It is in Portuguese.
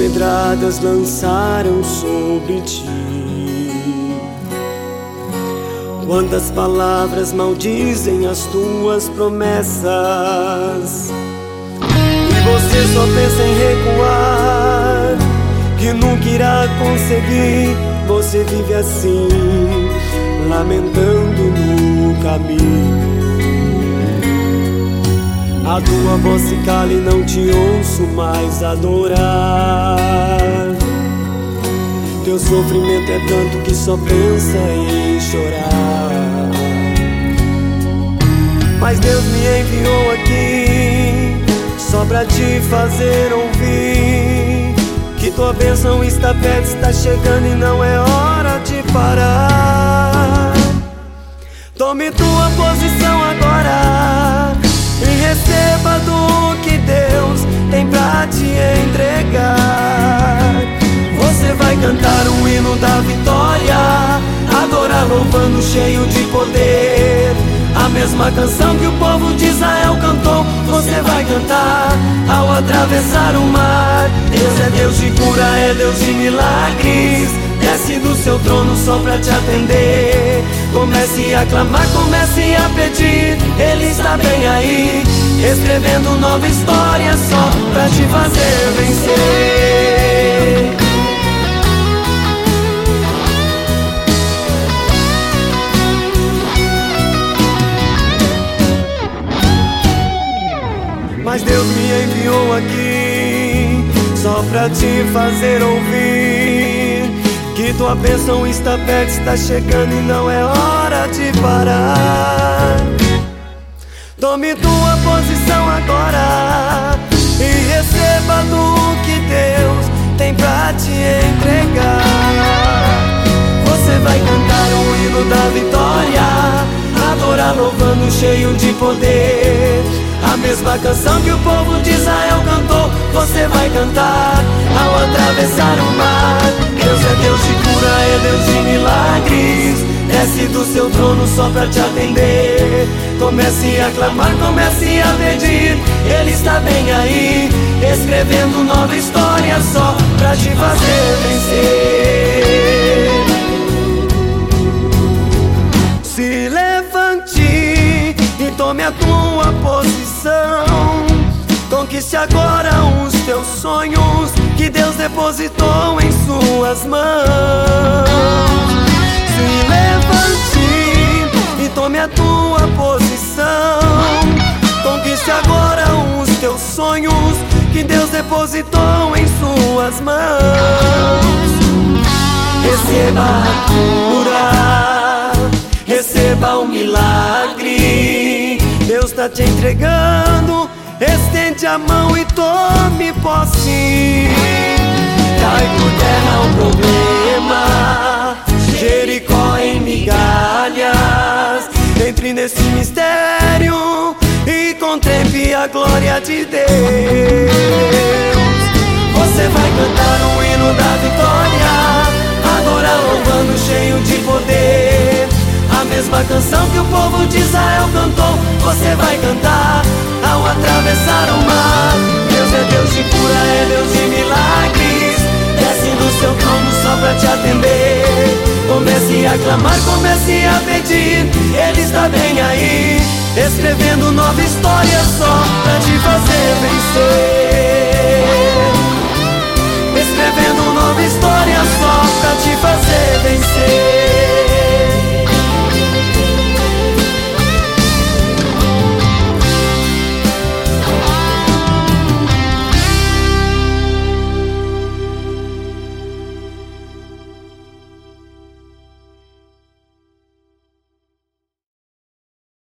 ciladas lançaram sobre ti. Quantas palavras maldizem as tuas promessas. E você só pensa em recuar, que nunca irá conseguir. Você vive assim, lamentando no caminho. A tua voz se cala e não te ouço mais adorar. Teu sofrimento é tanto que só pensa em chorar. Mas Deus me enviou aqui só pra te fazer ouvir que tua bênção está perto, está chegando e não é hora de parar. Tome tua posição louvando cheio de poder. A mesma canção que o povo de Israel cantou, você vai cantar ao atravessar o mar. Deus é Deus de cura, é Deus de milagres. Desce do seu trono só pra te atender. Comece a clamar, comece a pedir. Ele está bem aí, escrevendo nova história só pra te fazer vencer. Mas Deus me enviou aqui só pra te fazer ouvir que tua bênção está perto, está chegando e não é hora de parar. Tome tua posição louvando cheio de poder. A mesma canção que o povo de Israel cantou, você vai cantar ao atravessar o mar. Deus é Deus de cura, é Deus de milagres. Desce do seu trono só pra te atender. Comece a clamar, comece a pedir. Ele está bem aí, escrevendo nova história só Conquiste agora os teus sonhos que Deus depositou em suas mãos. Se levante e tome a tua posição. Conquiste agora os teus sonhos que Deus depositou em suas mãos. Receba a cura, receba o milagre. Deus está te entregando. Estende a mão e tome posse. Cai por terra o problema. Jericó em migalhas. Entre nesse mistério e contemple a glória de Deus. Você vai cantar o hino da vitória, adorar louvando cheio de poder. A mesma canção que o povo de Israel cantou, você vai cantar ao atravessar o mar. Deus é Deus de cura, é Deus de milagres. Desce do seu trono só pra te atender. Comece a clamar, comece a pedir. Ele está bem aí, escrevendo nova história só pra te fazer vencer.